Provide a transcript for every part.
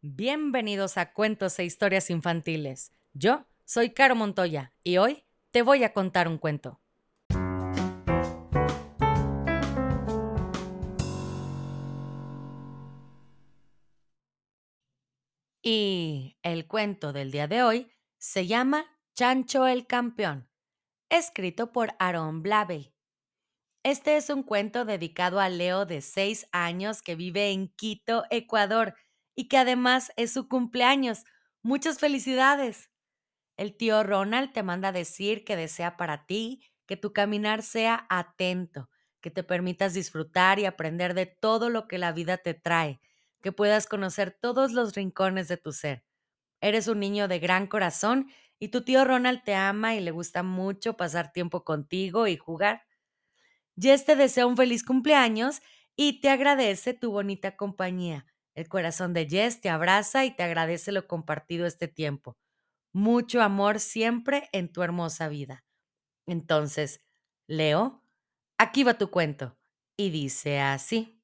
Bienvenidos a Cuentos e Historias Infantiles. Yo soy Caro Montoya y hoy te voy a contar un cuento. Y el cuento del día de hoy se llama Chancho el Campeón, escrito por Aaron Blavey. Este es un cuento dedicado a Leo de 6 años que vive en Quito, Ecuador, y que además es su cumpleaños. Muchas felicidades. El tío Ronald te manda decir que desea para ti que tu caminar sea atento, que te permitas disfrutar y aprender de todo lo que la vida te trae, que puedas conocer todos los rincones de tu ser. Eres un niño de gran corazón y tu tío Ronald te ama y le gusta mucho pasar tiempo contigo y jugar. Jess te desea un feliz cumpleaños y te agradece tu bonita compañía. El corazón de Jess te abraza y te agradece lo compartido este tiempo. Mucho amor siempre en tu hermosa vida. Entonces, Leo, aquí va tu cuento. Y dice así.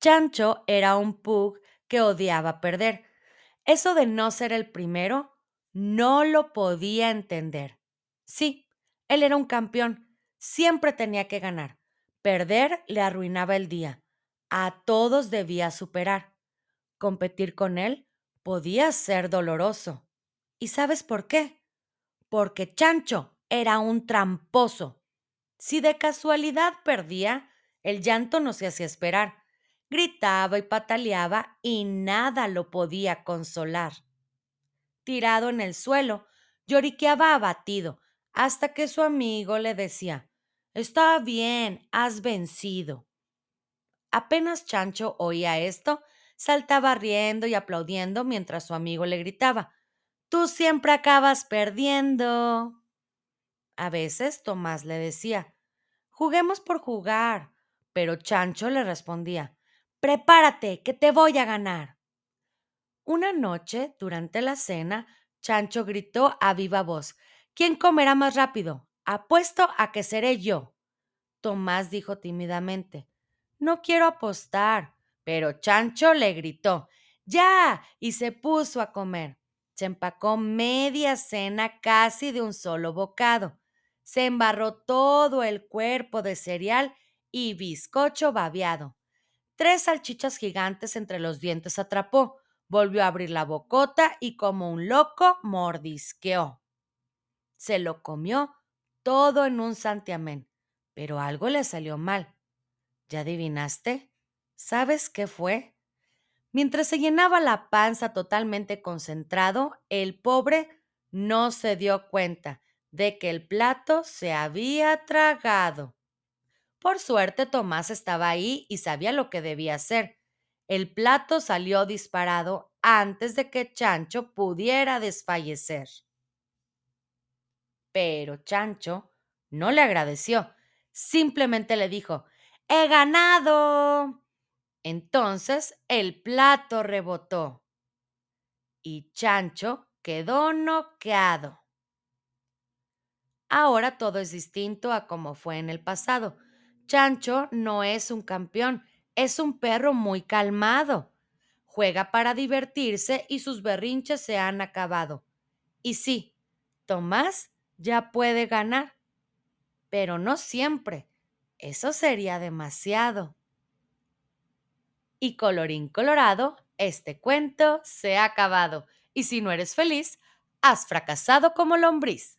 Chancho era un pug que odiaba perder. Eso de no ser el primero, no lo podía entender. Sí, él era un campeón Siempre tenía que ganar. Perder le arruinaba el día. A todos debía superar. Competir con él podía ser doloroso. ¿Y sabes por qué? Porque Chancho era un tramposo. Si de casualidad perdía, el llanto no se hacía esperar. Gritaba y pataleaba y nada lo podía consolar. Tirado en el suelo, lloriqueaba abatido, hasta que su amigo le decía Está bien, has vencido. Apenas Chancho oía esto, saltaba riendo y aplaudiendo mientras su amigo le gritaba Tú siempre acabas perdiendo. A veces Tomás le decía Juguemos por jugar, pero Chancho le respondía Prepárate, que te voy a ganar. Una noche, durante la cena, Chancho gritó a viva voz ¿Quién comerá más rápido? Apuesto a que seré yo. Tomás dijo tímidamente. No quiero apostar. Pero Chancho le gritó. Ya. y se puso a comer. Se empacó media cena casi de un solo bocado. Se embarró todo el cuerpo de cereal y bizcocho babeado. Tres salchichas gigantes entre los dientes atrapó. Volvió a abrir la bocota y como un loco mordisqueó. Se lo comió todo en un santiamén, pero algo le salió mal. ¿Ya adivinaste? ¿Sabes qué fue? Mientras se llenaba la panza totalmente concentrado, el pobre no se dio cuenta de que el plato se había tragado. Por suerte Tomás estaba ahí y sabía lo que debía hacer. El plato salió disparado antes de que Chancho pudiera desfallecer. Pero Chancho no le agradeció, simplemente le dijo, ¡He ganado! Entonces el plato rebotó y Chancho quedó noqueado. Ahora todo es distinto a como fue en el pasado. Chancho no es un campeón, es un perro muy calmado. Juega para divertirse y sus berrinches se han acabado. Y sí, Tomás ya puede ganar, pero no siempre. Eso sería demasiado. Y colorín colorado, este cuento se ha acabado. Y si no eres feliz, has fracasado como lombriz.